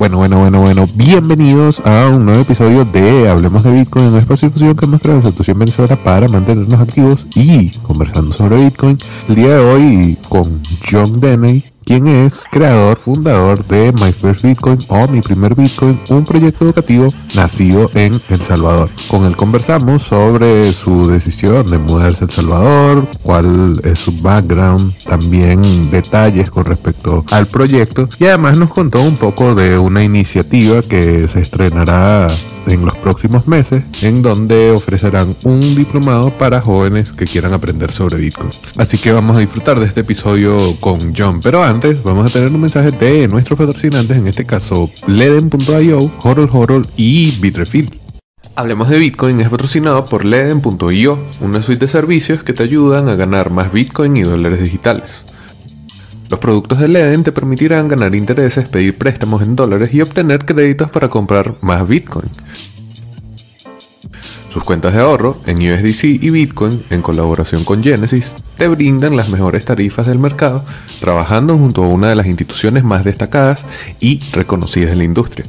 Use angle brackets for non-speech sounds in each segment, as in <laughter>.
Bueno, bueno, bueno, bueno. Bienvenidos a un nuevo episodio de Hablemos de Bitcoin, un espacio de difusión que muestra la situación Venezuela para mantenernos activos y conversando sobre Bitcoin. El día de hoy con John Deney, quien es creador, fundador de My First Bitcoin o Mi Primer Bitcoin, un proyecto educativo nacido en El Salvador. Con él conversamos sobre su decisión de mudarse a El Salvador, cuál es su background, también detalles con respecto al proyecto y además nos contó un poco de una iniciativa que se estrenará en los próximos meses, en donde ofrecerán un diplomado para jóvenes que quieran aprender sobre Bitcoin. Así que vamos a disfrutar de este episodio con John, pero vamos a tener un mensaje de nuestros patrocinantes, en este caso Leden.io, Horol Horol y Bitrefill. Hablemos de Bitcoin es patrocinado por Leden.io, una suite de servicios que te ayudan a ganar más Bitcoin y dólares digitales. Los productos de Leden te permitirán ganar intereses, pedir préstamos en dólares y obtener créditos para comprar más Bitcoin. Sus cuentas de ahorro en USDC y Bitcoin, en colaboración con Genesis, te brindan las mejores tarifas del mercado, trabajando junto a una de las instituciones más destacadas y reconocidas en la industria.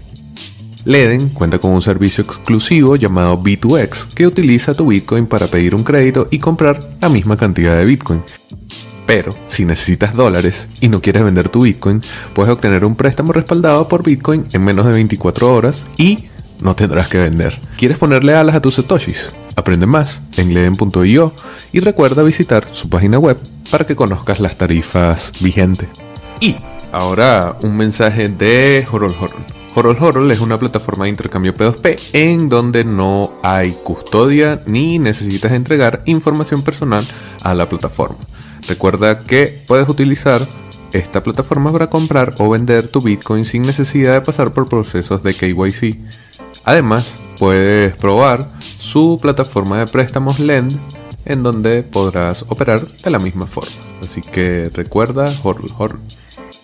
Leden cuenta con un servicio exclusivo llamado B2X que utiliza tu Bitcoin para pedir un crédito y comprar la misma cantidad de Bitcoin. Pero si necesitas dólares y no quieres vender tu Bitcoin, puedes obtener un préstamo respaldado por Bitcoin en menos de 24 horas y no tendrás que vender. ¿Quieres ponerle alas a tus satoshis? Aprende más en leden.io y recuerda visitar su página web para que conozcas las tarifas vigentes. Y ahora un mensaje de Horol Horol. Horol Horol es una plataforma de intercambio P2P en donde no hay custodia ni necesitas entregar información personal a la plataforma. Recuerda que puedes utilizar esta plataforma para comprar o vender tu Bitcoin sin necesidad de pasar por procesos de KYC. Además, puedes probar su plataforma de préstamos Lend en donde podrás operar de la misma forma. Así que recuerda, horror, horror.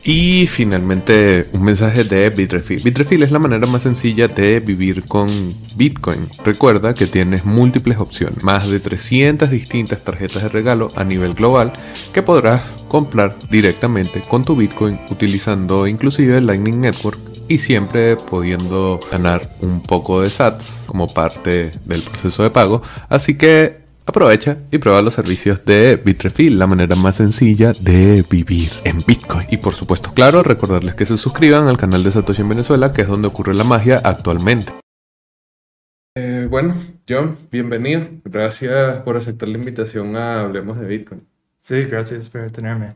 Y finalmente un mensaje de Bitrefill. Bitrefill es la manera más sencilla de vivir con Bitcoin. Recuerda que tienes múltiples opciones, más de 300 distintas tarjetas de regalo a nivel global que podrás comprar directamente con tu Bitcoin utilizando inclusive el Lightning Network y siempre pudiendo ganar un poco de SATs como parte del proceso de pago. Así que Aprovecha y prueba los servicios de Bitrefill, la manera más sencilla de vivir en Bitcoin. Y por supuesto, claro, recordarles que se suscriban al canal de Satoshi en Venezuela, que es donde ocurre la magia actualmente. Eh, bueno, John, bienvenido. Gracias por aceptar la invitación a Hablemos de Bitcoin. Sí, gracias por tenerme.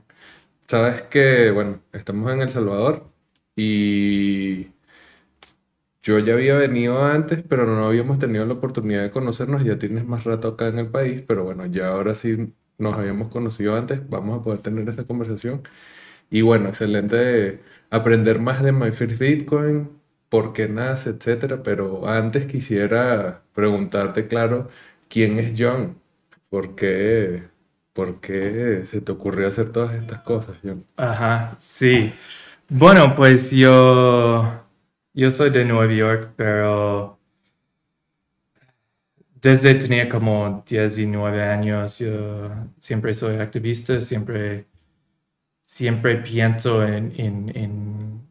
Sabes que, bueno, estamos en El Salvador y yo ya había venido antes, pero no habíamos tenido la oportunidad de conocernos. Ya tienes más rato acá en el país, pero bueno, ya ahora sí nos habíamos conocido antes. Vamos a poder tener esta conversación. Y bueno, excelente aprender más de My First Bitcoin, por qué nace, etcétera. Pero antes quisiera preguntarte, claro, ¿quién es John? ¿Por qué, se te ocurrió hacer todas estas cosas, John? Ajá, sí. Bueno, pues yo yo soy de Nueva York, pero desde tenía como 19 años, yo siempre soy activista, siempre, siempre pienso en,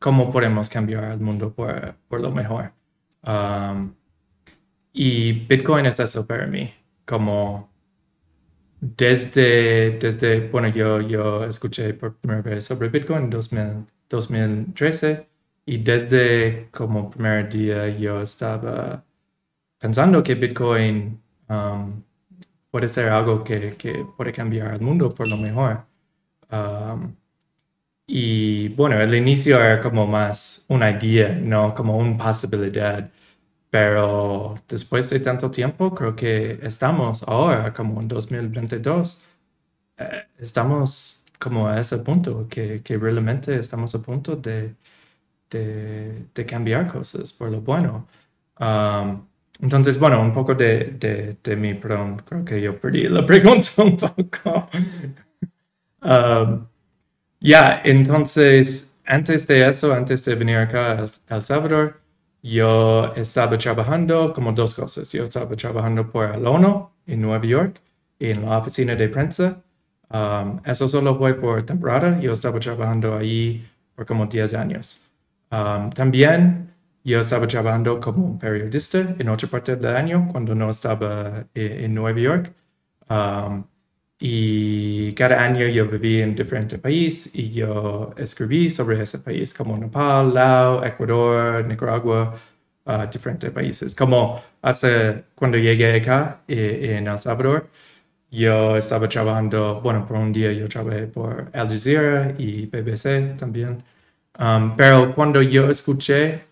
cómo podemos cambiar el mundo por, lo mejor. Um, y Bitcoin es eso para mí, como desde, desde bueno, yo, yo escuché por primera vez sobre Bitcoin en 2013 y desde como primer día yo estaba pensando que Bitcoin um, puede ser algo que, que, puede cambiar el mundo por lo mejor. Um, y bueno, el inicio era como más una idea, no como una posibilidad. Pero después de tanto tiempo, creo que estamos ahora, como en 2022, eh, estamos como a ese punto, que, que realmente estamos a punto de, de, cambiar cosas por lo bueno. Um, entonces, bueno, un poco de, de, mi, perdón, creo que yo perdí la <laughs> pregunta un poco. Um, ya, entonces, antes de eso, antes de venir acá a El Salvador, yo estaba trabajando como dos cosas. Yo estaba trabajando por el ONU en Nueva York, en la oficina de prensa. Um, eso solo fue por temporada. Yo estaba trabajando ahí por como 10 años. Um, también yo estaba trabajando como periodista en otra parte del año cuando no estaba en, en Nueva York. Um, y cada año yo viví en diferentes países y yo escribí sobre ese país como Nepal, Laos, Ecuador, Nicaragua, uh, diferentes países. Como hasta cuando llegué acá eh, en El Salvador, yo estaba trabajando, bueno, por un día yo trabajé por Al Jazeera y BBC también. Um, pero cuando yo escuché,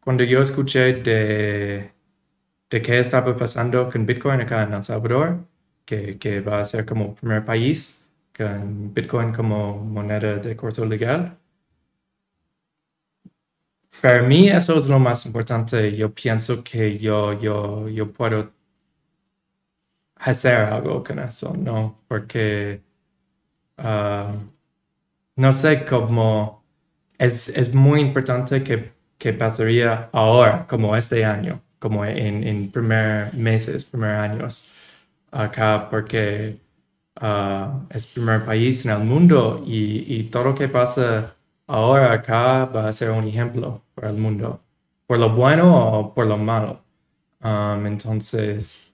cuando yo escuché de, de qué estaba pasando con Bitcoin acá en El Salvador, que, que va a ser como primer país con Bitcoin como moneda de curso legal. Para mí eso es lo más importante. Yo pienso que yo, yo, yo puedo hacer algo con eso, ¿no? Porque uh, no sé cómo es, es muy importante que, que, pasaría ahora, como este año, como en, en primer meses, primer años acá porque uh, es primer país en el mundo y, y, todo lo que pasa ahora acá va a ser un ejemplo para el mundo, por lo bueno o por lo malo. Um, entonces,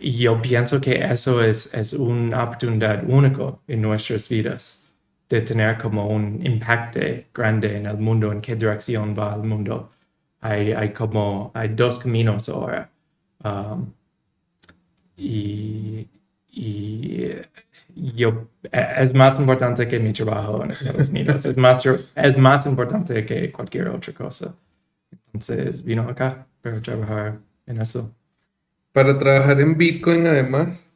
yo pienso que eso es, es una oportunidad única en nuestras vidas, de tener como un impacto grande en el mundo, en qué dirección va el mundo. Hay, hay como, hay dos caminos ahora. Um, y, y yo, es más importante que mi trabajo en Estados <laughs> Unidos, es más, es más importante que cualquier otra cosa. Entonces vino acá para trabajar en eso. Para trabajar en Bitcoin además,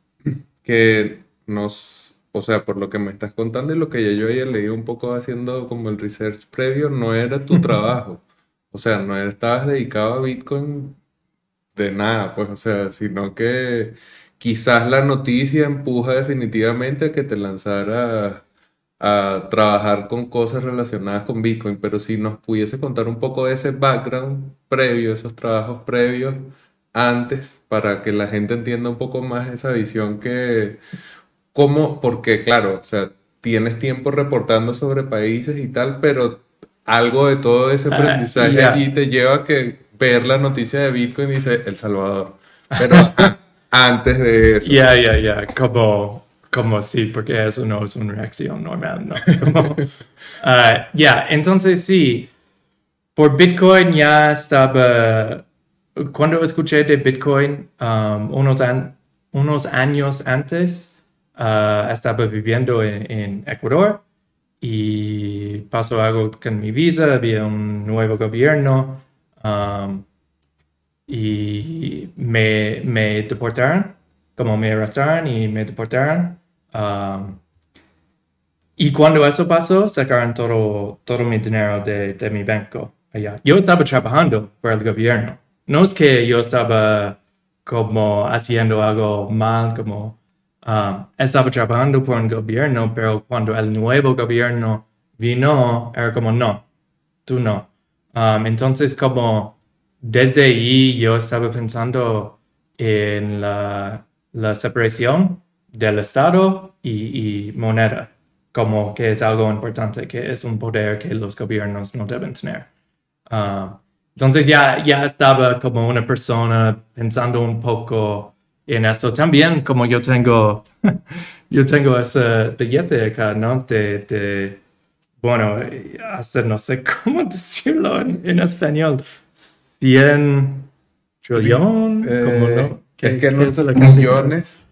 que nos, o sea, por lo que me estás contando y lo que ya yo había leído un poco haciendo como el research previo, no era tu <laughs> trabajo. O sea, no estabas dedicado a Bitcoin de nada, pues, o sea, sino que quizás la noticia empuja definitivamente a que te lanzara a trabajar con cosas relacionadas con Bitcoin, pero si nos pudiese contar un poco de ese background previo, esos trabajos previos antes, para que la gente entienda un poco más esa visión que, cómo, porque claro, o sea, tienes tiempo reportando sobre países y tal, pero algo de todo ese ah, aprendizaje allí te lleva a que ver la noticia de Bitcoin y dice El Salvador. Pero <laughs> antes de eso. Ya, ya, ya, como, como sí, porque eso no es una reacción normal, ¿no? <laughs> Ah, ya, entonces sí, por Bitcoin ya estaba, cuando escuché de Bitcoin um, unos, unos años antes, uh, estaba viviendo en, Ecuador y pasó algo con mi visa, había un nuevo gobierno Um, y me, me, deportaron, como me arrestaron y me deportaron. Um, y cuando eso pasó, sacaron todo, todo mi dinero de, de mi banco allá. Yo estaba trabajando para el gobierno. No es que yo estaba como haciendo algo mal, como um, estaba trabajando por un gobierno, pero cuando el nuevo gobierno vino, era como, no, tú no. Um, entonces, como desde ahí yo estaba pensando en la, separación del Estado y, moneda, como que es algo importante, que es un poder que los gobiernos no deben tener. Um, entonces ya, ya estaba como una persona pensando un poco en eso. También como yo tengo, <laughs> yo tengo ese billete acá, ¿no? De, bueno, hasta no sé <laughs> cómo decirlo en, español, 100 trillón, eh, es que no son millones,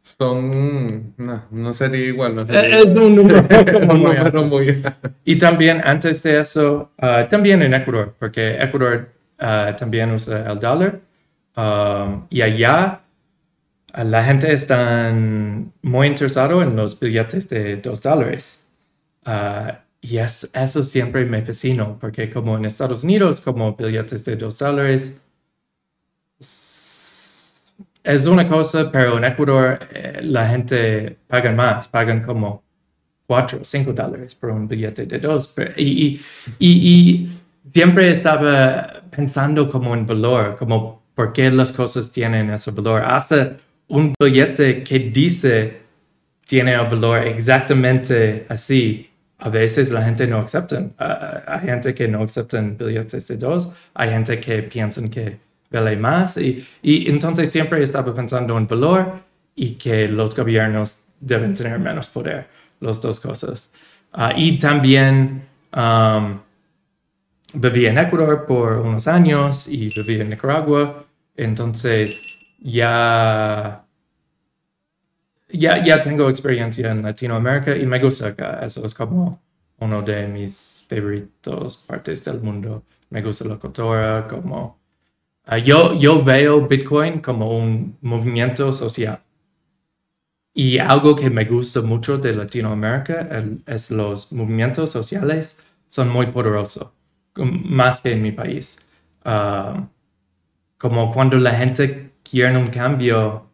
son, no, no sería igual. No sería es un número, <laughs> muy, Y también antes de eso, uh, también en Ecuador, porque Ecuador uh, también usa el dólar, um, y allá uh, la gente está muy interesado en los billetes de 2 dólares. Y eso siempre me fascinó, porque como en Estados Unidos, como billetes de dos dólares, es una cosa, pero en Ecuador eh, la gente paga más, pagan como cuatro o cinco dólares por un billete de dos. y, y, siempre estaba pensando como en valor, como por qué las cosas tienen ese valor. Hasta un billete que dice tiene el valor exactamente así a veces la gente no acepta. hay gente que no acepta billetes de dos, hay gente que piensa que vale más y, y entonces siempre estaba pensando en valor y que los gobiernos deben tener menos poder, las dos cosas. Ah, y también um, viví en Ecuador por unos años y viví en Nicaragua, entonces ya, ya, ya tengo experiencia en Latinoamérica y me gusta acá, eso es como uno de mis favoritos partes del mundo. Me gusta la cultura, como... Ah, yo, yo veo Bitcoin como un movimiento social. Y algo que me gusta mucho de Latinoamérica es los movimientos sociales son muy poderosos, más que en mi país. Ah, como cuando la gente quiere un cambio,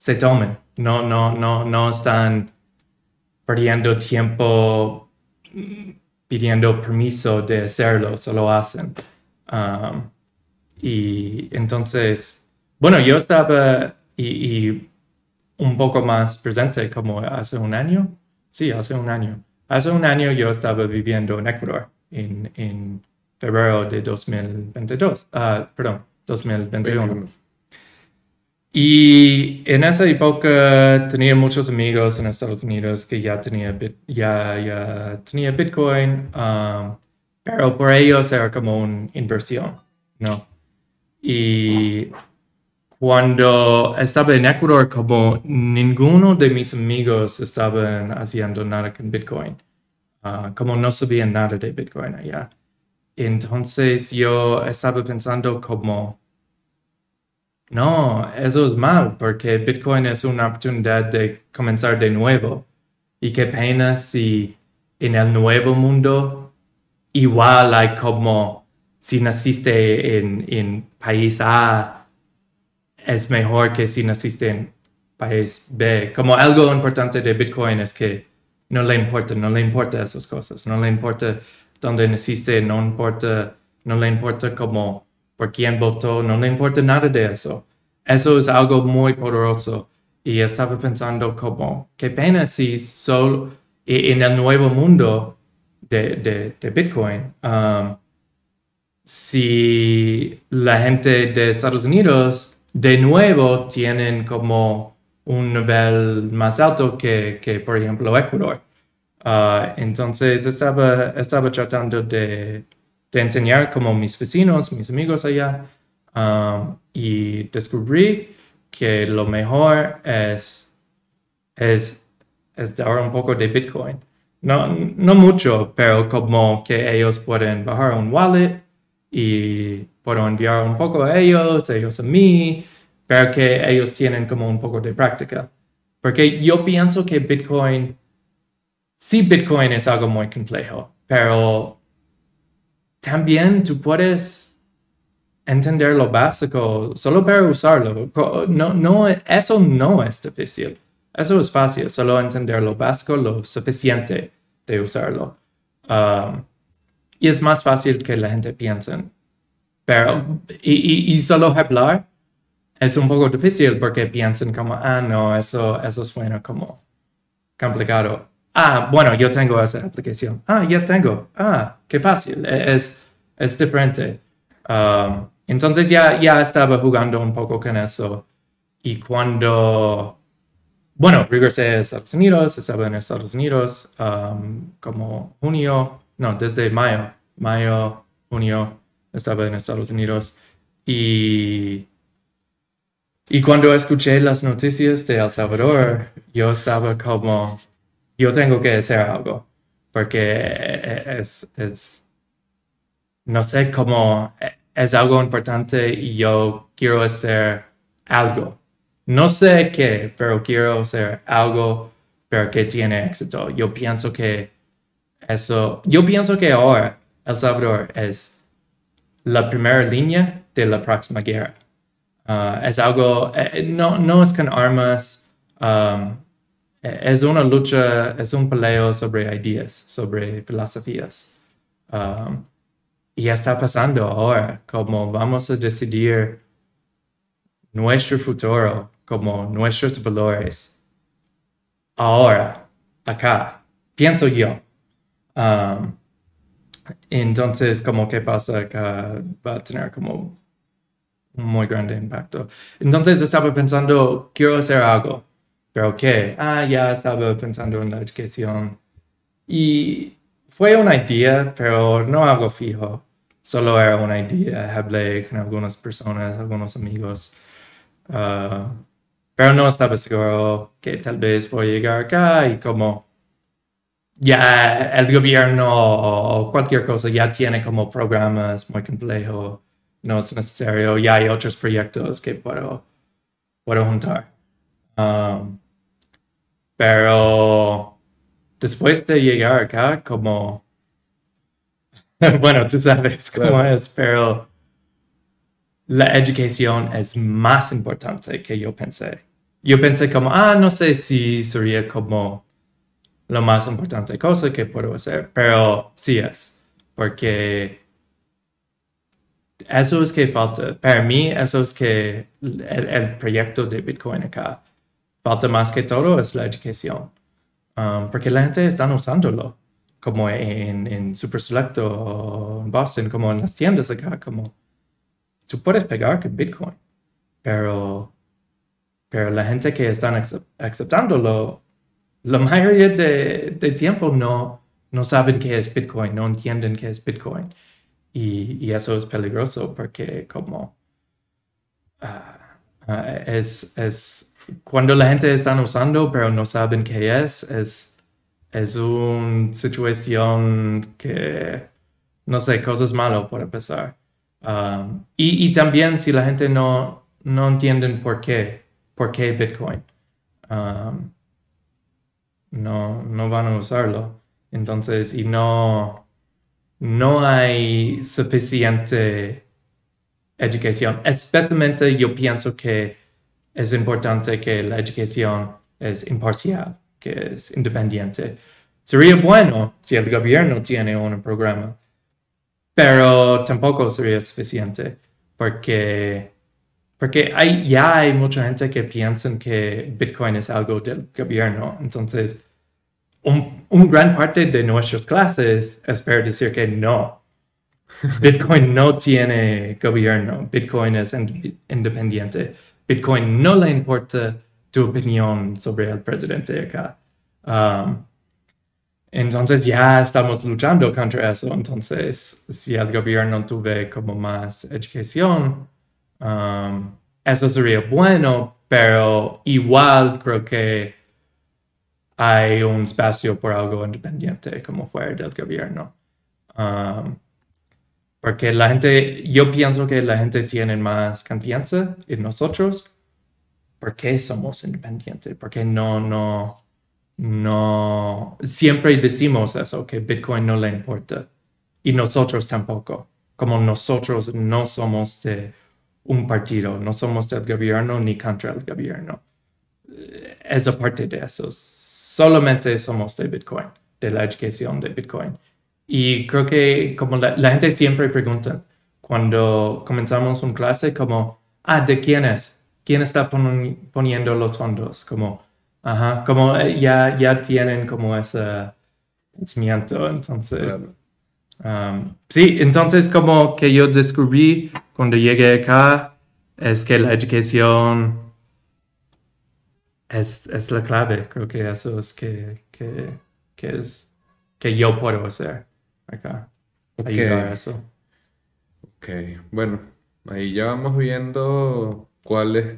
se tomen. No, no, no, no están perdiendo tiempo pidiendo permiso de hacerlo, solo hacen. Ah, y entonces, bueno, yo estaba y un poco más presente como hace un año. Sí, hace un año. Hace un año yo estaba viviendo en Ecuador en, en febrero de 2022, uh, perdón, 2021. Y en esa época tenía muchos amigos en Estados Unidos que ya tenía, ya, ya tenía Bitcoin, um, pero por ellos era como una inversión, ¿no? Y cuando estaba en Ecuador, como ninguno de mis amigos estaban haciendo nada con Bitcoin, ah, como no sabían nada de Bitcoin allá. Entonces yo estaba pensando como, no, eso es mal, porque Bitcoin es una oportunidad de comenzar de nuevo. Y qué pena si en el nuevo mundo igual hay como si naciste en, en país A, es mejor que si naciste en país B. Como algo importante de Bitcoin es que no le importa, no le importa esas cosas, no le importa dónde naciste, no importa, no le importa como por quién votó, no le importa nada de eso. Eso es algo muy poderoso. Y estaba pensando como, qué pena si solo en el nuevo mundo de, de, Bitcoin, um, si la gente de Estados Unidos de nuevo tienen como un nivel más alto que, que por ejemplo, Ecuador. Ah, entonces estaba, estaba tratando de, de, enseñar como mis vecinos, mis amigos allá, um, y descubrí que lo mejor es, es, es dar un poco de Bitcoin. No, no mucho, pero como que ellos pueden bajar un wallet y puedo enviar un poco a ellos, ellos a mí, pero que ellos tienen como un poco de práctica. Porque yo pienso que Bitcoin, sí Bitcoin es algo muy complejo, pero también tú puedes entender lo básico solo para usarlo. No, no, eso no es difícil. Eso es fácil, solo entender lo básico, lo suficiente de usarlo. Um, y es más fácil que la gente piense. Pero, y, y, solo hablar es un poco difícil porque piensan como, ah, no, eso, eso suena como complicado. Ah, bueno, yo tengo esa aplicación. Ah, ya tengo. Ah, qué fácil. E, es, es diferente. Um, entonces ya, ya estaba jugando un poco con eso. Y cuando, bueno, regresé a Estados Unidos, estaba en Estados Unidos um, como junio, no, desde mayo mayo, junio, estaba en Estados Unidos. Y, y cuando escuché las noticias de El Salvador, yo estaba como, yo tengo que hacer algo, porque es, no sé cómo, es algo importante y yo quiero hacer algo. No sé qué, pero quiero hacer algo, pero que tiene éxito. Yo pienso que eso, yo pienso que ahora el Salvador es la primera línea de la próxima guerra. Uh, es algo, eh, no, no es con armas, um, es una lucha, es un peleo sobre ideas, sobre filosofías. Um, y está pasando ahora, como vamos a decidir nuestro futuro, como nuestros valores. Ahora, acá, pienso yo. Um, entonces, como que pasa que va a tener como un muy grande impacto. Entonces estaba pensando, quiero hacer algo, pero ¿qué? Ah, ya estaba pensando en la educación. Y fue una idea, pero no algo fijo. Solo era una idea. Hablé con algunas personas, algunos amigos. Uh, pero no estaba seguro que tal vez voy a llegar acá y como ya el gobierno o cualquier cosa ya tiene como programas muy complejos, no es necesario, ya hay otros proyectos que puedo, puedo juntar. Um, pero después de llegar acá, como, <laughs> bueno, tú sabes cómo es, pero la educación es más importante que yo pensé. Yo pensé como, ah, no sé si sería como lo más importante cosa que puedo hacer, pero sí es, porque eso es que falta. Para mí, eso es que el, proyecto de Bitcoin acá falta más que todo es la educación, um, porque la gente está usándolo, como en, en Super Selecto o en Boston, como en las tiendas acá, como tú puedes pegar con Bitcoin, pero, pero la gente que están aceptándolo la mayoría de, de, tiempo no, no saben qué es Bitcoin, no entienden qué es Bitcoin. Y, y eso es peligroso porque como ah, ah, es, es, cuando la gente está usando pero no saben qué es, es, es una situación que, no sé, cosas malas por empezar. Um, y, y, también si la gente no, no entienden por qué, por qué Bitcoin. Um, no, no van a usarlo. Entonces, y no, no hay suficiente educación. Especialmente yo pienso que es importante que la educación es imparcial, que es independiente. Sería bueno si el gobierno tiene un programa, pero tampoco sería suficiente porque, porque hay, ya hay mucha gente que piensa que Bitcoin es algo del gobierno. Entonces, un, gran parte de nuestras clases espero decir que no. <laughs> Bitcoin no tiene gobierno, Bitcoin es independiente. Bitcoin no le importa tu opinión sobre el presidente acá. Um, entonces ya estamos luchando contra eso. Entonces, si el gobierno tuve como más educación, um, eso sería bueno, pero igual creo que hay un espacio por algo independiente como fuera del gobierno. Um, porque la gente, yo pienso que la gente tiene más confianza en nosotros porque somos independientes, porque no, no, no, siempre decimos eso, que Bitcoin no le importa y nosotros tampoco, como nosotros no somos de un partido, no somos del gobierno ni contra el gobierno. Es aparte de eso solamente somos de Bitcoin, de la educación de Bitcoin. Y creo que como la, gente siempre pregunta cuando comenzamos una clase como, ah, ¿de quién es? ¿Quién está poniendo los fondos? Como, ajá, como eh, ya, ya tienen como ese pensamiento, entonces... Um, sí, entonces como que yo descubrí cuando llegué acá es que la educación es, es la clave. Creo que eso es que, que, que es que yo puedo hacer acá. Ayudar a eso. Ok, bueno, ahí ya vamos viendo cuál es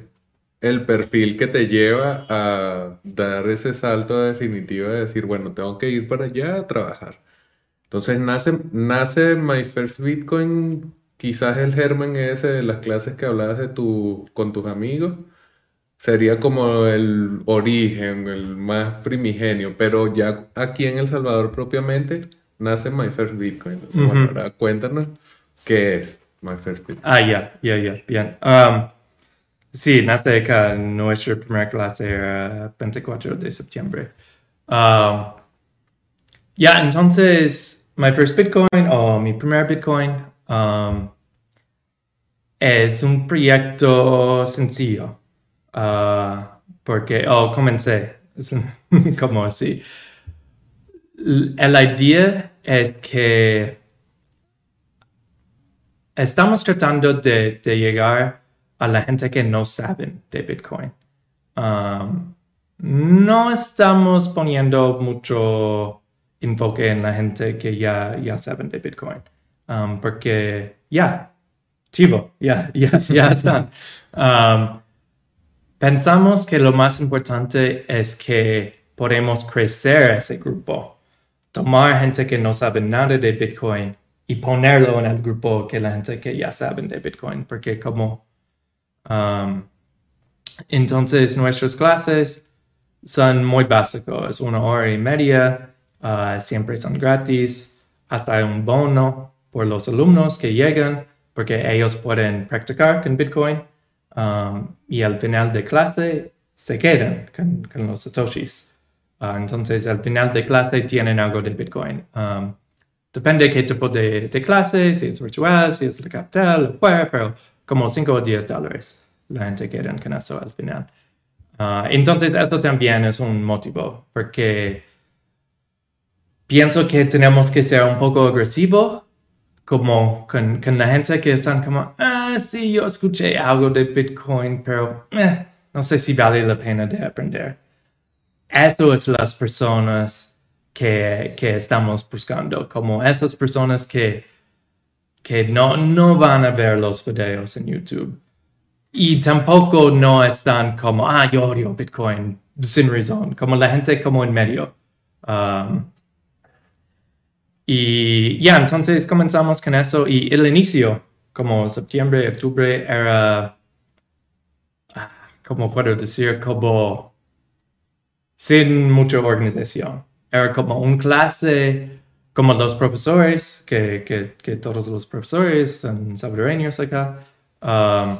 el perfil que te lleva a dar ese salto definitivo de decir, bueno, tengo que ir para allá a trabajar. Entonces nace, nace My First Bitcoin, quizás el germen ese de las clases que hablabas de tu, con tus amigos sería como el origen, el más primigenio, pero ya aquí en El Salvador propiamente nace My First Bitcoin. ahora cuéntanos qué es My First Bitcoin. Ah, ya, ya, ya, bien. Um, sí, nace acá, nuestra primera clase era 24 de septiembre. Um, ya, entonces, My First Bitcoin o mi primer Bitcoin um, es un proyecto sencillo. Uh, porque, oh, comencé, <laughs> como así. La idea es que estamos tratando de, llegar a la gente que no saben de Bitcoin. Um, no estamos poniendo mucho enfoque en la gente que ya, ya saben de Bitcoin, um, porque ya, chivo, ya, <laughs> ya, ya están. Um, pensamos que lo más importante es que podemos crecer ese grupo, tomar gente que no sabe nada de Bitcoin y ponerlo en el grupo que la gente que ya saben de Bitcoin, porque como um, entonces nuestras clases son muy básicos, una hora y media, uh, siempre son gratis, hasta un bono por los alumnos que llegan, porque ellos pueden practicar con Bitcoin um, y al final de clase se quedan con, los satoshis. Uh, entonces al final de clase tienen algo de Bitcoin. Um, Depende de qué tipo de, clase, si es virtual, si es de capital, fuera, pero como 5 o 10 dólares la gente queda con eso al final. Ah, entonces, eso también es un motivo, porque pienso que tenemos que ser un poco agresivo como con, la gente que están como, ah, sí, yo escuché algo de Bitcoin, pero eh, no sé si vale la pena de aprender. Eso es las personas que, estamos buscando, como esas personas que, que no, no van a ver los videos en YouTube. Y tampoco no están como, ah, yo odio Bitcoin sin razón, como la gente como en medio. Um, y ya, entonces comenzamos con eso y el inicio, como septiembre, octubre, era, ah, como puedo decir, como sin mucha organización era como un clase, como los profesores, que, que, todos los profesores son salvadoreños acá. Um,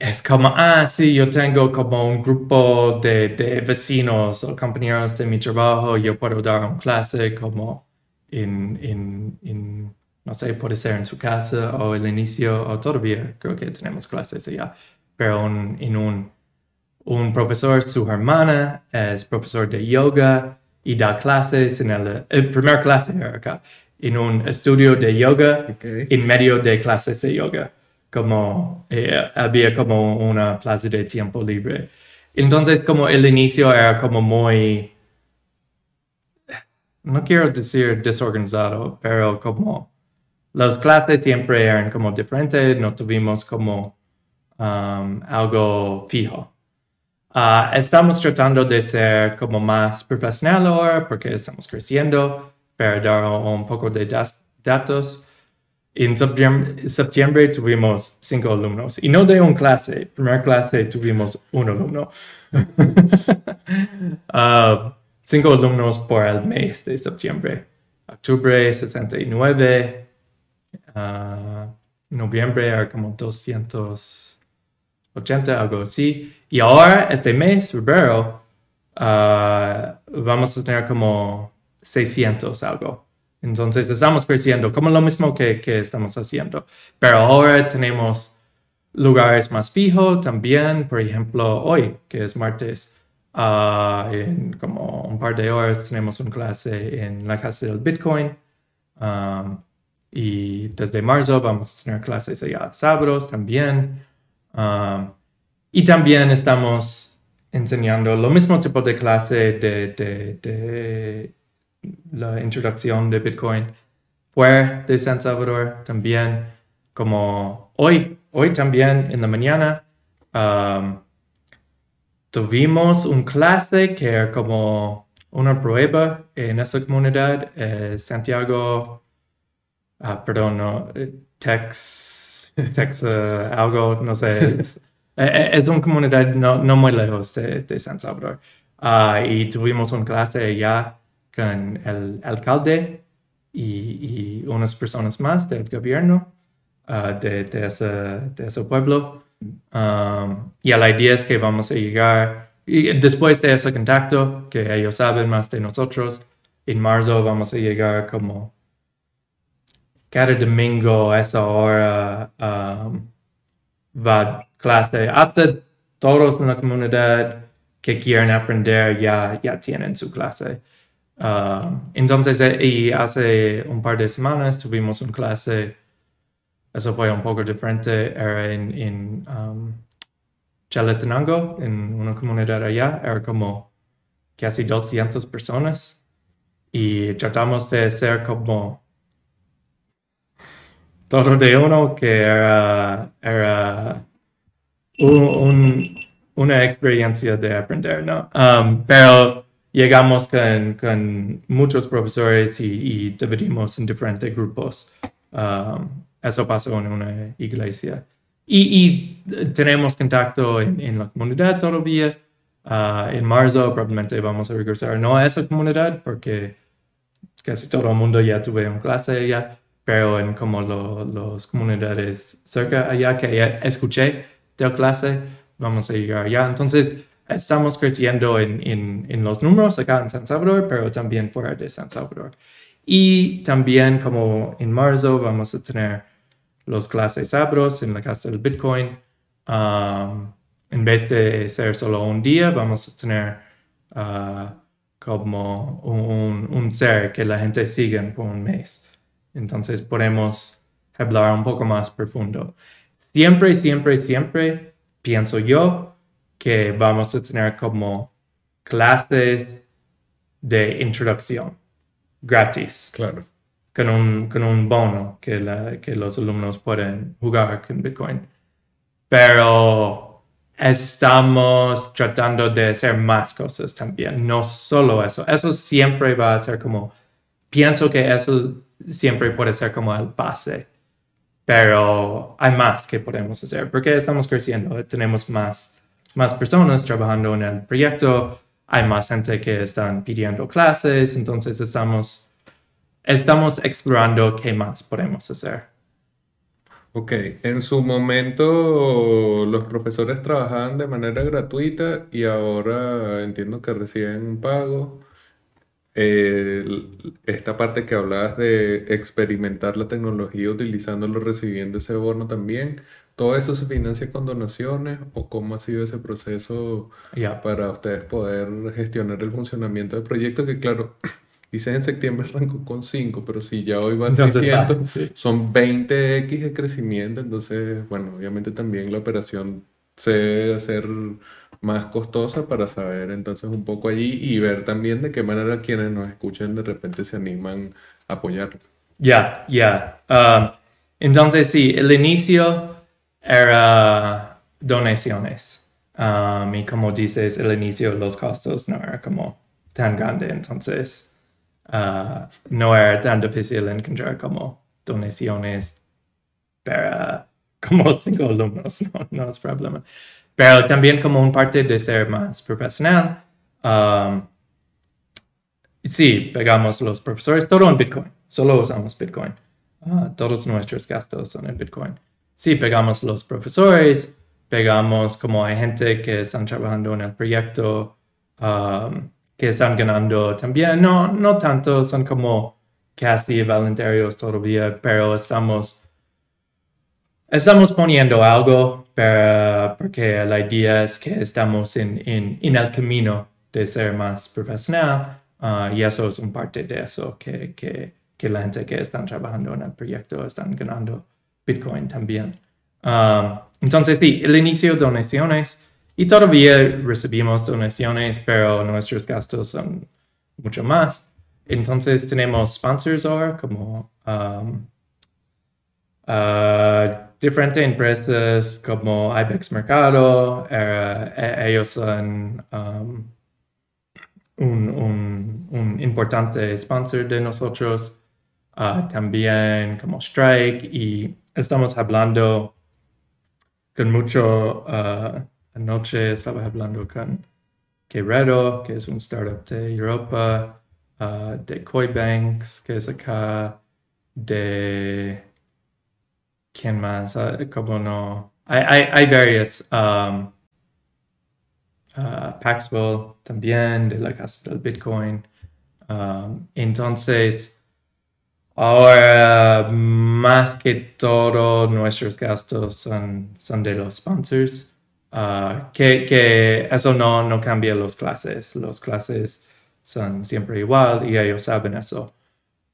es como, ah, sí, yo tengo como un grupo de, de, vecinos o compañeros de mi trabajo, yo puedo dar una clase como en, en, en, no sé, puede ser en su casa o el inicio, o todavía creo que tenemos clases allá, pero en un un profesor, su hermana es profesor de yoga y da clases en el, el primer clase acá, en un estudio de yoga en medio de clases de yoga, como eh, había como una clase de tiempo libre. Entonces como el inicio era como muy, no quiero decir desorganizado, pero como las clases siempre eran como diferentes, no tuvimos como um, algo fijo. Uh, estamos tratando de ser como más profesional ahora porque estamos creciendo, para dar un poco de datos. En septiembre, septiembre, tuvimos cinco alumnos y no de una clase. Primera clase tuvimos un alumno. uh, <laughs> cinco alumnos por el mes de septiembre. Octubre 69, uh, ah, noviembre como 200 algo así. Y ahora, este mes, febrero, ah, vamos a tener como 600 algo. Entonces estamos creciendo, como lo mismo que, que estamos haciendo. Pero ahora tenemos lugares más fijos también. Por ejemplo, hoy, que es martes, ah, en como un par de horas tenemos una clase en la casa del Bitcoin. Ah, y desde marzo vamos a tener clases allá sábados también. Um, y también estamos enseñando lo mismo tipo de clase de, la introducción de Bitcoin fuera de San Salvador también, como hoy, hoy también en la mañana. Um, tuvimos un clase que era como una prueba en esa comunidad, eh, Santiago, ah, perdón, no, eh, Tex, Tex uh, algo, no sé, <laughs> Eh, eh, es una comunidad no, no muy lejos de, de San Salvador. Uh, y tuvimos una clase allá con el alcalde y, y unas personas más del gobierno uh, de, de, ese, de, ese, pueblo. Um, y la idea es que vamos a llegar, después de ese contacto, que ellos saben más de nosotros, en marzo vamos a llegar como cada domingo a esa hora. Va clase, hasta todos en la comunidad que quieren aprender ya, ya tienen su clase. Uh, entonces, eh, y hace un par de semanas tuvimos una clase, eso fue un poco diferente, era en, en um, Chalatenango, en una comunidad allá, era como casi 200 personas y tratamos de ser como todo de uno que era, era una experiencia de aprender, ¿no? Um, pero llegamos con, muchos profesores y, dividimos en diferentes grupos. Um, eso pasó en una iglesia. Y, tenemos contacto en, la comunidad todavía. Uh, en marzo probablemente vamos a regresar no a esa comunidad porque casi todo el mundo ya tuve una clase allá, pero en como las comunidades cerca allá que escuché de clase, vamos a llegar allá. Entonces, estamos creciendo en, en, los números acá en San Salvador, pero también fuera de San Salvador. Y también como en marzo vamos a tener los clases sábados en la casa del Bitcoin. Um, en vez de ser solo un día, vamos a tener uh, como un, un, ser que la gente siga por un mes. Entonces podemos hablar un poco más profundo. Siempre, siempre, siempre pienso yo que vamos a tener como clases de introducción gratis. Claro. Con un, con un bono que, la, que los alumnos pueden jugar con Bitcoin. Pero estamos tratando de hacer más cosas también, no solo eso. Eso siempre va a ser como, pienso que eso siempre puede ser como el base, pero hay más que podemos hacer porque estamos creciendo, tenemos más, más personas trabajando en el proyecto, hay más gente que están pidiendo clases, entonces estamos, estamos explorando qué más podemos hacer. Ok, en su momento los profesores trabajaban de manera gratuita y ahora entiendo que reciben un pago esta parte que hablabas de experimentar la tecnología utilizándolo, recibiendo ese bono también, ¿todo eso se financia con donaciones o cómo ha sido ese proceso para ustedes poder gestionar el funcionamiento del proyecto? Que claro, <clears throat> dice en septiembre arrancó con 5, pero si ya hoy va a 600, son 20x de crecimiento, entonces, bueno, obviamente también la operación se debe hacer más costosa para saber entonces un poco allí y ver también de qué manera quienes nos escuchen de repente se animan a apoyar. Ya, ya. Um, entonces sí, el inicio era donaciones. Um, y como dices, el inicio los costos no era como tan grande, entonces uh, no era tan difícil encontrar como donaciones para como <laughs> cinco alumnos, no, no es problema pero también como un parte de ser más profesional. Um, sí, pegamos los profesores, todo en Bitcoin, solo usamos Bitcoin. Uh, todos nuestros gastos son en Bitcoin. Sí, pegamos los profesores, pegamos como hay gente que están trabajando en el proyecto, um, que están ganando también, no, no tanto, son como casi voluntarios todavía, pero estamos Estamos poniendo algo para, porque la idea es que estamos en, en, en el camino de ser más profesional uh, y eso es un parte de eso, que, que, que, la gente que están trabajando en el proyecto están ganando Bitcoin también. Um, entonces, sí, el inicio donaciones y todavía recibimos donaciones, pero nuestros gastos son mucho más. Entonces tenemos sponsors ahora como um, uh, diferentes empresas como IBEX Mercado, e, ellos son um, un, un, importante sponsor de nosotros, uh, también como Strike, y estamos hablando con mucho, uh, anoche estaba hablando con Queredo, que es un startup de Europa, uh, de Coibanks, que es acá, de ¿Quién más? Ah, como no. Hay, hay, varias. Um, uh, Paxful también, de la casa del Bitcoin. Um, entonces, ahora más que todo nuestros gastos son, son de los sponsors. Uh, que, que, eso no, no cambia los clases. Los clases son siempre igual y ellos saben eso.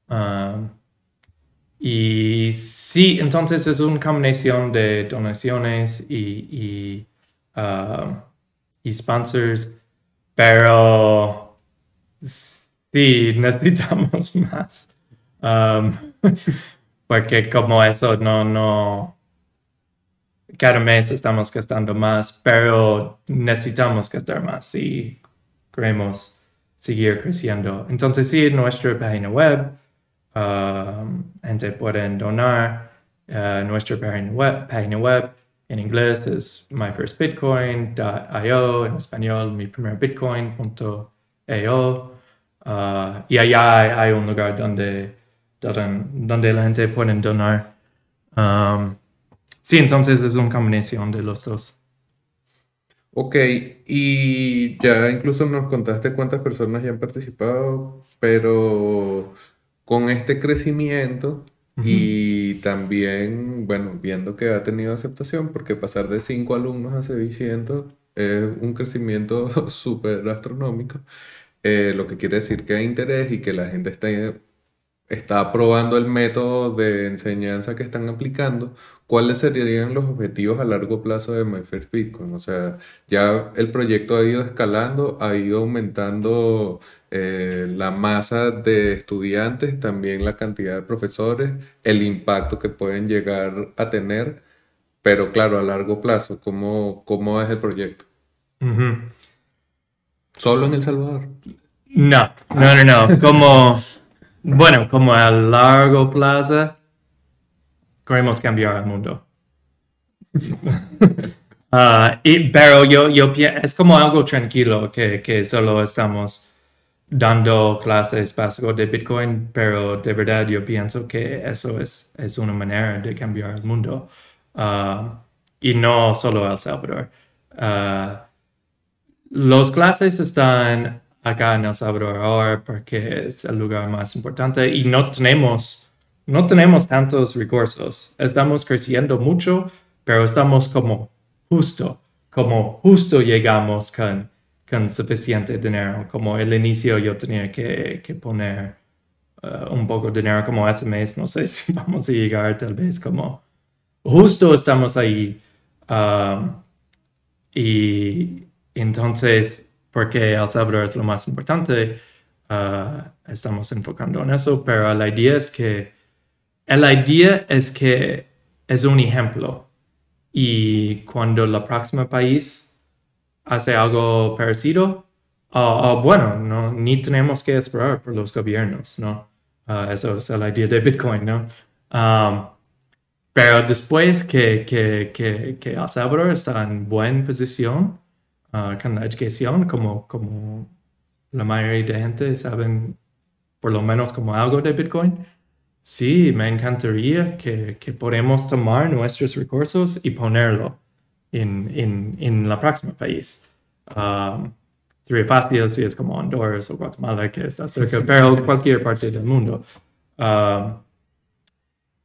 Um, y sí, entonces es una combinación de donaciones y, um, y, sponsors, pero sí, necesitamos <laughs> más. Um, <laughs> porque como eso no, no, cada mes estamos gastando más, pero necesitamos gastar más si queremos seguir creciendo. Entonces sí, nuestra página web, um, gente puede donar uh, nuestra página web, página web. En inglés es myfirstbitcoin.io, en español mi primer bitcoin.io. Uh, y allá hay, un lugar donde, donde, la gente puede donar. Um, sí, entonces es una combinación de los dos. Ok, y ya incluso nos contaste cuántas personas ya han participado, pero con este crecimiento y también, bueno, viendo que ha tenido aceptación, porque pasar de 5 alumnos a 600 es un crecimiento <laughs> súper astronómico, eh, lo que quiere decir que hay interés y que la gente está está aprobando el método de enseñanza que están aplicando, ¿cuáles serían los objetivos a largo plazo de MyFirst Bitcoin? O sea, ya el proyecto ha ido escalando, ha ido aumentando eh, la masa de estudiantes, también la cantidad de profesores, el impacto que pueden llegar a tener, pero claro, a largo plazo, ¿cómo, cómo es el proyecto? ¿Solo en El Salvador? No, no, no, no. Como bueno, como a largo plazo, queremos cambiar el mundo. <laughs> Ah, pero yo, yo es como algo tranquilo que, que solo estamos dando clases básicas de Bitcoin, pero de verdad yo pienso que eso es, es una manera de cambiar el mundo. Ah, y no solo El Salvador. Uh, los clases están acá en El Salvador ahora porque es el lugar más importante y no tenemos, no tenemos tantos recursos. Estamos creciendo mucho, pero estamos como justo, como justo llegamos con, con suficiente dinero. Como el inicio yo tenía que, que poner uh, un poco de dinero como ese mes, no sé <laughs> si vamos a llegar tal vez como justo estamos ahí. Um, y entonces porque El Salvador es lo más importante, uh, estamos enfocando en eso, pero la idea es que, la idea es que es un ejemplo y cuando la próxima país hace algo parecido, uh, uh, bueno, no, ni tenemos que esperar por los gobiernos, ¿no? eso es la idea de Bitcoin, ¿no? Um, pero después que, que, que, que El Salvador está en buena posición, Ah, con la educación, como, como la mayoría de gente saben por lo menos como algo de Bitcoin, sí, me encantaría que, que podamos tomar nuestros recursos y ponerlo en, en, en la próxima país. Um, sería fácil si es como Honduras o Guatemala que está cerca, <laughs> pero cualquier parte del mundo. Um,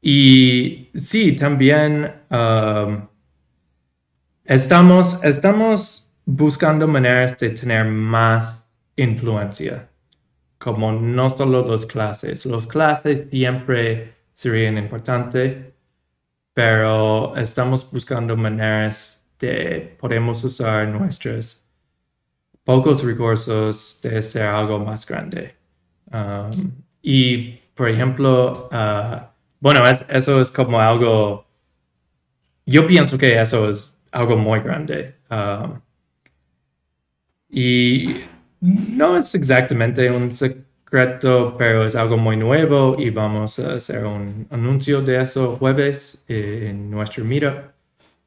y sí, también um, estamos, estamos buscando maneras de tener más influencia, como no solo las clases. Las clases siempre serían importantes, pero estamos buscando maneras de podemos usar nuestros pocos recursos de hacer algo más grande. Um, y, por ejemplo, uh, bueno, eso es como algo, yo pienso que eso es algo muy grande. Um, y no es exactamente un secreto, pero es algo muy nuevo y vamos a hacer un anuncio de eso jueves en nuestro meetup.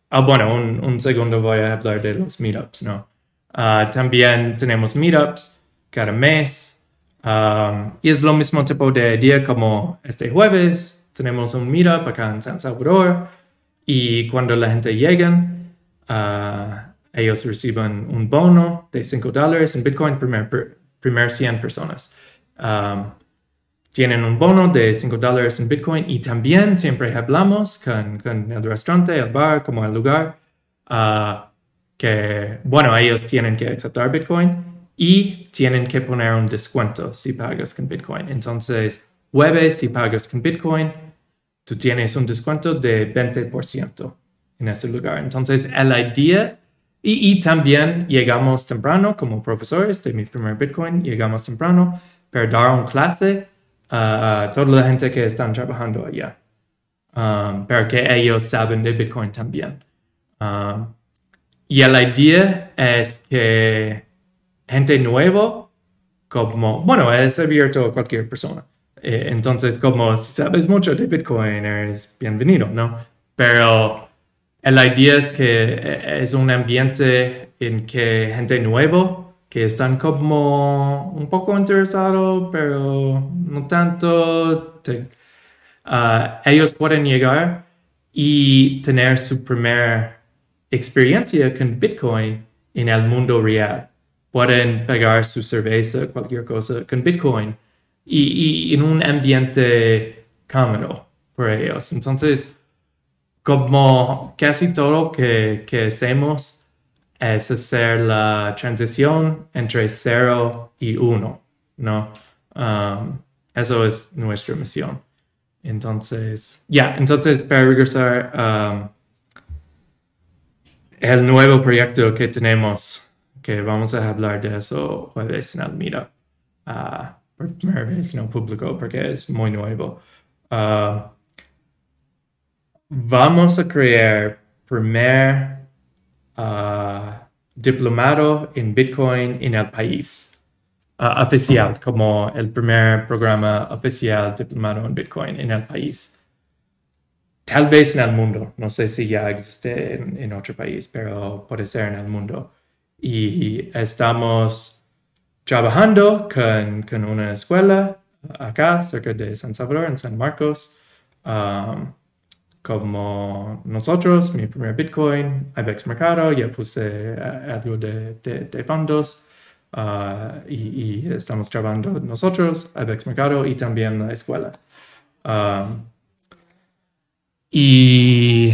Ah, bueno, un, segundo voy a hablar de los meetups, ¿no? Ah, también tenemos meetups cada mes um, y es lo mismo tipo de día como este jueves. Tenemos un meetup acá en San Salvador y cuando la gente llega, uh, ellos reciben un bono de 5 dólares en Bitcoin primer, primer 100 personas. Um, tienen un bono de 5 dólares en Bitcoin y también siempre hablamos con, con, el restaurante, el bar, como el lugar, uh, que, bueno, ellos tienen que aceptar Bitcoin y tienen que poner un descuento si pagas con Bitcoin. Entonces, jueves si pagas con Bitcoin, tú tienes un descuento de 20% en ese lugar. Entonces, la idea, y, y, también llegamos temprano como profesores de mi primer Bitcoin, llegamos temprano para dar una clase a toda la gente que están trabajando allá, um, para que ellos saben de Bitcoin también. Um, y la idea es que gente nuevo, como, bueno, es abierto a cualquier persona. Eh, entonces, como si sabes mucho de Bitcoin, eres bienvenido, ¿no? Pero la idea es que eh, es un ambiente en que gente nuevo, que están como un poco interesados, pero no tanto, ah, ellos pueden llegar y tener su primera experiencia con Bitcoin en el mundo real. Pueden pagar su cerveza, cualquier cosa con Bitcoin y, en un ambiente cómodo para ellos. Entonces, como casi todo que, que hacemos es hacer la transición entre cero y uno, ¿no? Um, eso es nuestra misión. Entonces, ya, entonces para regresar, um, el nuevo proyecto que tenemos, que vamos a hablar de eso jueves en Almira, uh, por primera vez no público porque es muy nuevo. Uh, vamos a crear primer uh, diplomado en Bitcoin en el país. oficial, como el primer programa oficial diplomado en Bitcoin en el país tal vez en el mundo, no sé si ya existe en, otro país, pero puede ser en el mundo. Y estamos trabajando con, una escuela acá, cerca de San Salvador, en San Marcos, um, como nosotros, mi primer Bitcoin, IBEX Mercado, ya puse eh, algo de, fondos. Uh, y, estamos trabajando nosotros, IBEX Mercado y también la escuela. Um, y,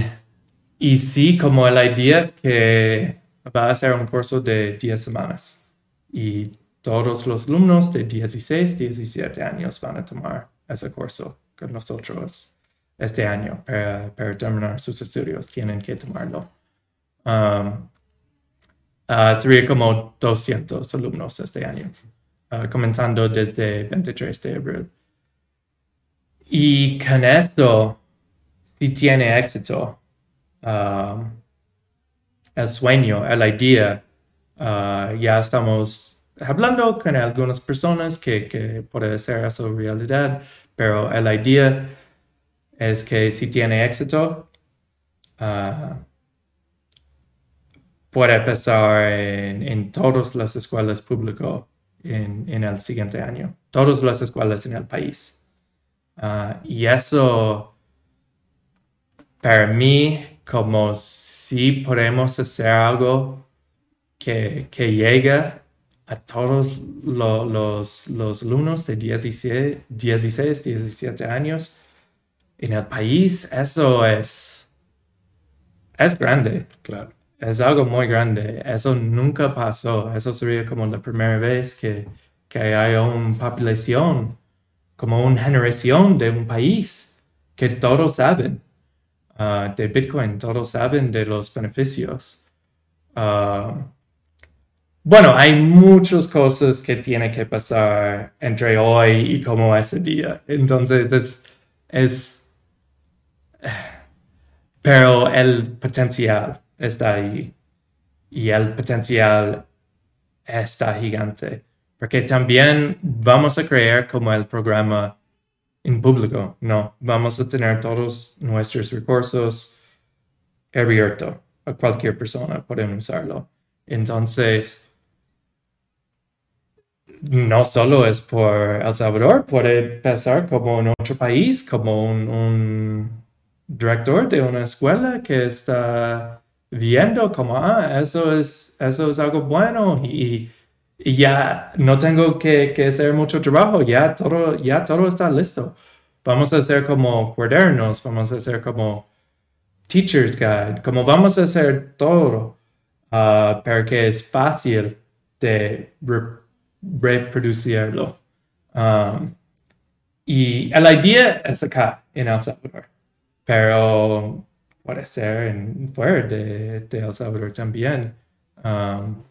y sí, como la idea es que va a ser un curso de 10 semanas y todos los alumnos de 16, 17 años van a tomar ese curso con nosotros este año para, terminar sus estudios. Tienen que tomarlo. Um, uh, sería como 200 alumnos este año, uh, comenzando desde 23 de abril. Y con esto si tiene éxito um, el sueño, la idea, uh, ya estamos hablando con algunas personas que, que puede ser eso realidad, pero la idea es que si tiene éxito, uh, puede pasar en, todas las escuelas públicas en, el siguiente año, todas las escuelas en el país. Uh, y eso para mí, como si podemos hacer algo que, que llegue a todos los, los alumnos de 16, 16, 17 años en el país, eso es, es grande. Claro. Es algo muy grande. Eso nunca pasó. Eso sería como la primera vez que, que hay una población, como una generación de un país que todos saben Ah, de Bitcoin, todos saben de los beneficios. Ah, bueno, hay muchas cosas que tienen que pasar entre hoy y como ese día. Entonces es, es, pero el potencial está ahí y el potencial está gigante. Porque también vamos a crear como el programa en público, no, vamos a tener todos nuestros recursos abiertos a cualquier persona, pueden usarlo. Entonces, no solo es por El Salvador, puede pasar como en otro país, como un, director de una escuela que está viendo como, ah, eso es, eso es algo bueno y ya no tengo que, hacer mucho trabajo, ya todo, ya todo está listo. Vamos a hacer como cuadernos, vamos a hacer como teacher's guide, como vamos a hacer todo uh, para que es fácil de reproducirlo. Um, y la idea es acá, en El Salvador, pero puede ser en fuera de, El Salvador también. Um,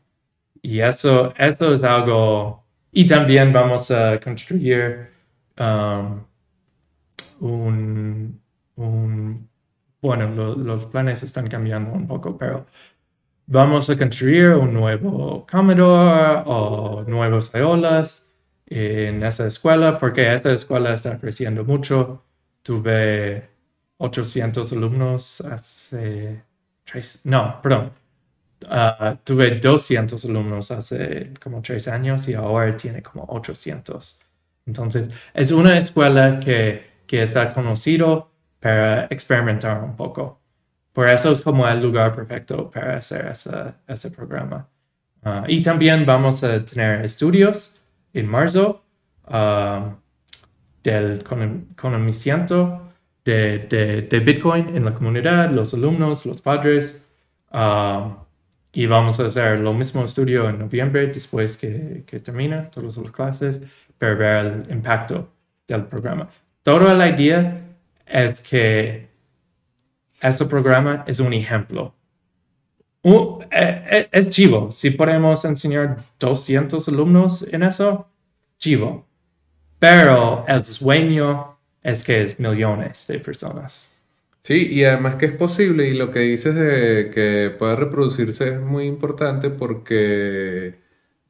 y eso, eso es algo, y también vamos a construir um, un, bueno, los planes están cambiando un poco, pero vamos a construir un nuevo comedor o nuevos aulas en esa escuela, porque esta escuela está creciendo mucho. Tuve 800 alumnos hace tres, no, perdón, uh, tuve 200 alumnos hace como tres años y ahora tiene como 800. Entonces, es una escuela que, que está conocido para experimentar un poco. Por eso es como el lugar perfecto para hacer ese, programa. Uh, y también vamos a tener estudios en marzo uh, del conocimiento de, de, Bitcoin en la comunidad, los alumnos, los padres. Uh, y vamos a hacer lo mismo estudio en noviembre, después que, que termina todas las clases, para ver el impacto del programa. Toda la idea es que este programa es un ejemplo. E, e, es chivo. Si podemos enseñar 200 alumnos en eso, chivo. Pero el sueño es que es millones de personas. Sí, y además que es posible, y lo que dices de que pueda reproducirse es muy importante porque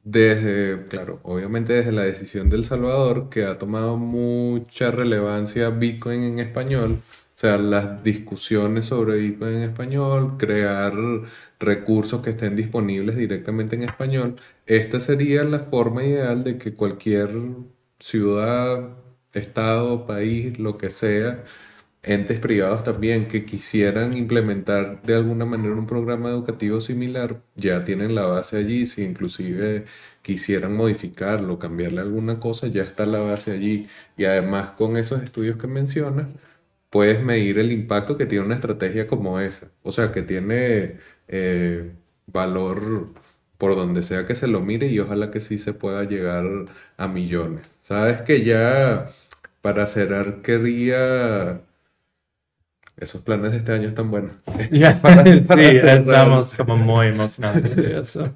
desde, claro, obviamente desde la decisión del Salvador, que ha tomado mucha relevancia Bitcoin en español, o sea, las discusiones sobre Bitcoin en español, crear recursos que estén disponibles directamente en español, esta sería la forma ideal de que cualquier ciudad, estado, país, lo que sea, entes privados también que quisieran implementar de alguna manera un programa educativo similar, ya tienen la base allí, si inclusive quisieran modificarlo, cambiarle alguna cosa, ya está la base allí. Y además con esos estudios que mencionas, puedes medir el impacto que tiene una estrategia como esa. O sea, que tiene eh, valor por donde sea que se lo mire y ojalá que sí se pueda llegar a millones. Sabes que ya para cerrar quería esos planes de este año están buenos. <laughs> sí, estamos como muy emocionados de eso.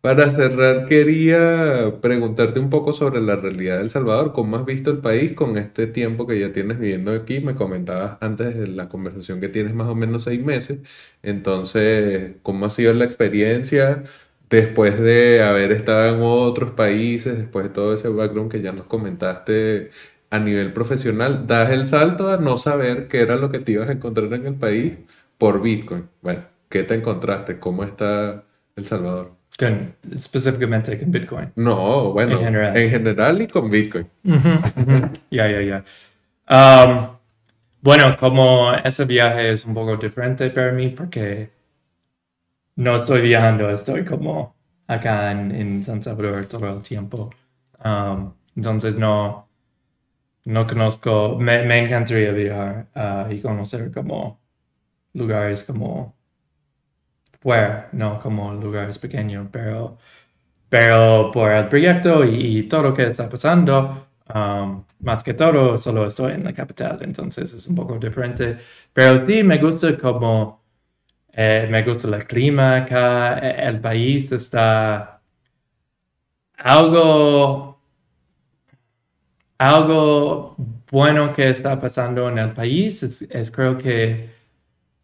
Para cerrar, quería preguntarte un poco sobre la realidad del Salvador. ¿Cómo has visto el país con este tiempo que ya tienes viviendo aquí? Me comentabas antes de la conversación que tienes más o menos seis meses. Entonces, ¿cómo ha sido la experiencia después de haber estado en otros países, después de todo ese background que ya nos comentaste a nivel profesional, das el salto a no saber qué era lo que te ibas a encontrar en el país por Bitcoin. Bueno, ¿qué te encontraste? ¿Cómo está El Salvador? específicamente con Bitcoin. No, bueno, en general, y con Bitcoin. Ya, ya, ya. Um, bueno, como ese viaje es un poco diferente para mí porque no estoy viajando, estoy como acá en, San Salvador todo el tiempo. Um, entonces no, no conozco, me, encantaría viajar uh, y conocer como lugares como fuera, no como lugares pequeños, pero, pero por el proyecto y, todo lo que está pasando, um, más que todo, solo estoy en la capital, entonces es un poco diferente, pero sí me gusta como, eh, me gusta el clima acá, e, el país está algo algo bueno que está pasando en el país es, creo que,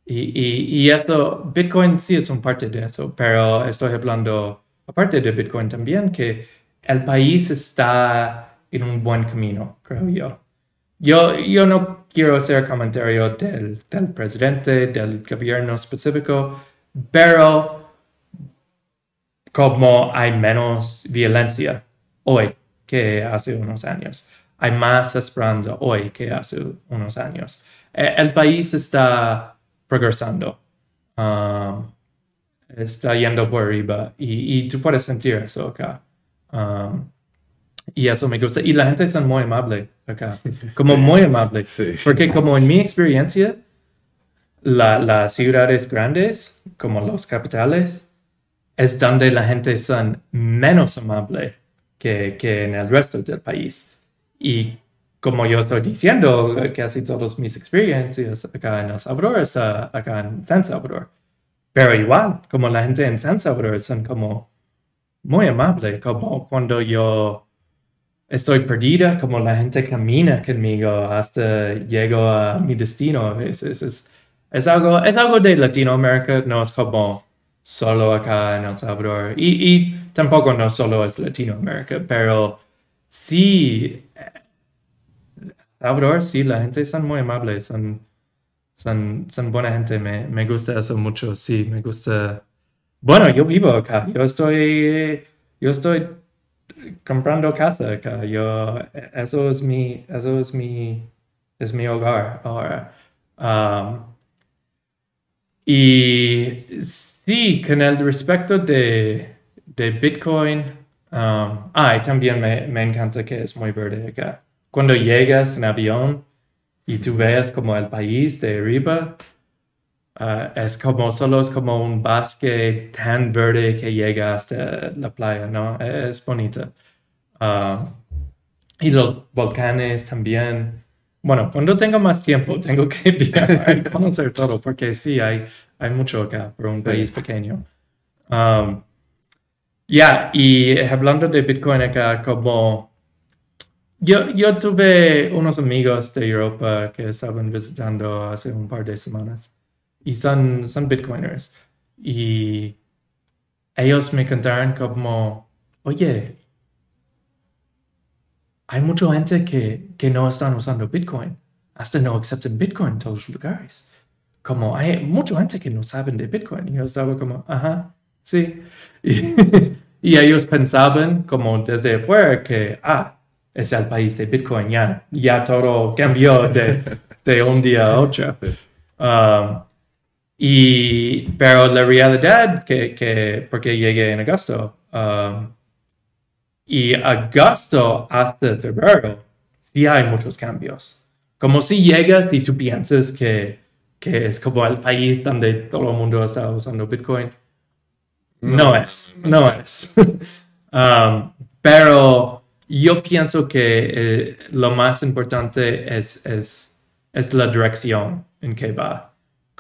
y, y, esto, Bitcoin sí es un parte de eso, pero estoy hablando aparte de Bitcoin también, que el país está en un buen camino, creo yo. Yo, yo no quiero hacer comentario del, del presidente, del gobierno específico, pero como hay menos violencia hoy que hace unos años hay más esperanza hoy que hace unos años. Eh, el país está progresando, um, está yendo por arriba y, tú puedes sentir eso acá. Um, y eso me gusta. Y la gente es muy amable acá, como muy amable. Porque como en mi experiencia, las ciudades grandes, como los capitales, es donde la gente son menos amable que, que en el resto del país. Y como yo estoy diciendo, casi todas mis experiencias acá en El Salvador está acá en San Salvador. Pero igual, como la gente en San Salvador son como muy amable, como cuando yo estoy perdida, como la gente camina conmigo hasta llego a mi destino. Es, es, es, algo, es algo de Latinoamérica, no es como solo acá en El Salvador. Y, y tampoco no solo es Latinoamérica, pero sí, Salvador, sí, la gente son muy amables, son, son, son buena gente, me, me gusta eso mucho, sí, me gusta. Bueno, yo vivo acá, yo estoy, yo estoy comprando casa acá. Yo, eso es mi, eso es mi, es mi hogar ahora. Um, y sí, con el respecto de, de Bitcoin, um, ah, también me, me, encanta que es muy verde acá. Cuando llegas en avión y tú ves como el país de arriba, uh, es como, solo es como un bosque tan verde que llega hasta la playa, ¿no? Es bonito. Uh, y los volcanes también. Bueno, cuando tengo más tiempo, <laughs> tengo que viajar y conocer todo, porque sí, hay, hay mucho acá por un país pequeño. Um, ya, y hablando de Bitcoin acá, como yo, yo tuve unos amigos de Europa que estaban visitando hace un par de semanas y son, son Bitcoiners. Y ellos me contaron como, oye, hay mucha gente que, que no están usando Bitcoin, hasta no aceptan Bitcoin en todos los lugares. Como hay mucha gente que no saben de Bitcoin. Y yo estaba como, ajá, sí. <laughs> Y, ellos pensaban como desde afuera que, ah, es el país de Bitcoin, ya, ya todo cambió de, de un día a otro. Um, y, pero la realidad que, que porque llegué en agosto, um, y agosto hasta febrero, sí hay muchos cambios. Como si llegas y tú piensas que, que es como el país donde todo el mundo está usando Bitcoin. No, es, no, es. <laughs> Um, pero yo pienso que eh, lo más importante es, es, es la dirección en que va.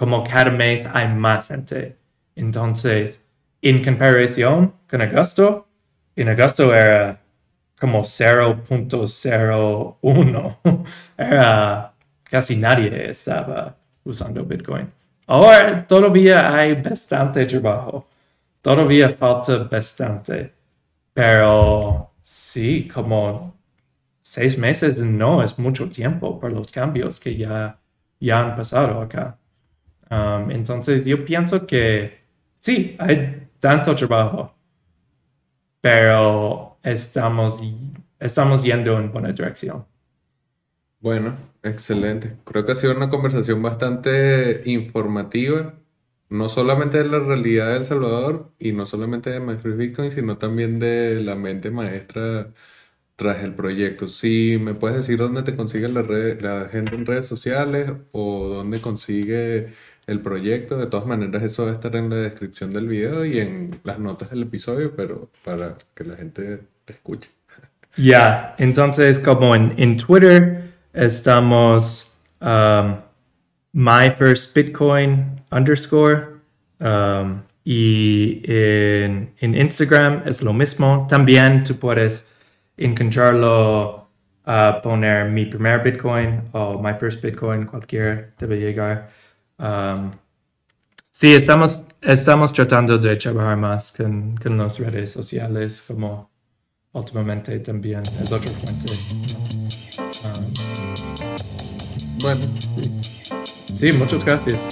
Como cada mes hay más gente. Entonces, en comparación con agosto, en agosto era como 0.01. <laughs> Era casi nadie estaba usando Bitcoin. Ahora todavía hay bastante trabajo. Todavía falta bastante. Pero sí, como seis meses no es mucho tiempo por los cambios que ya, ya han pasado acá. Um, entonces yo pienso que sí, hay tanto trabajo pero estamos, estamos yendo en buena dirección. Bueno, excelente. Creo que ha sido una conversación bastante informativa, no solamente de la realidad de El Salvador y no solamente de Maestro Bitcoin, sino también de la mente maestra tras el proyecto. Si me puedes decir dónde te consigue la, la gente en redes sociales o dónde consigue el proyecto. De todas maneras, eso va a estar en la descripción del video y en las notas del episodio, pero para que la gente te escuche. <laughs> Ya, entonces como en, en, Twitter estamos um, my first Bitcoin underscore um, y en, en, Instagram es lo mismo. También tú puedes encontrarlo, uh, poner mi primer Bitcoin o my first Bitcoin, cualquiera debe llegar. Um, sí, estamos, estamos tratando de trabajar más con, con las redes sociales, como últimamente también es otra fuente. Um, bueno, sí. sí, muchas gracias.